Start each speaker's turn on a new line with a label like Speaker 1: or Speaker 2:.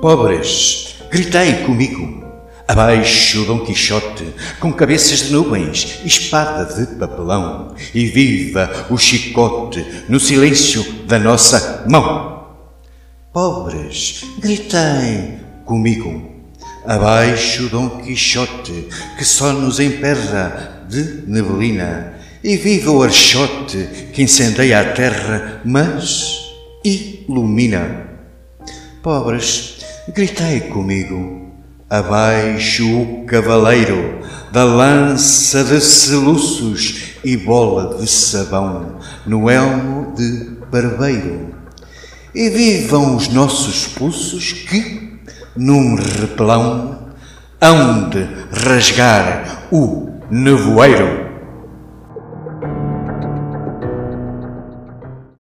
Speaker 1: Pobres, gritei comigo. Abaixo Dom Quixote, com cabeças de nuvens, espada de papelão, e viva o chicote no silêncio da nossa mão. Pobres, gritei comigo. Abaixo Dom Quixote, que só nos emperra de neblina, e viva o archote que incendeia a terra, mas ilumina. Pobres, gritei comigo, abaixo o cavaleiro da lança de soluços e bola de sabão no elmo de barbeiro. E vivam os nossos pulsos que, num repelão, hão de rasgar o nevoeiro.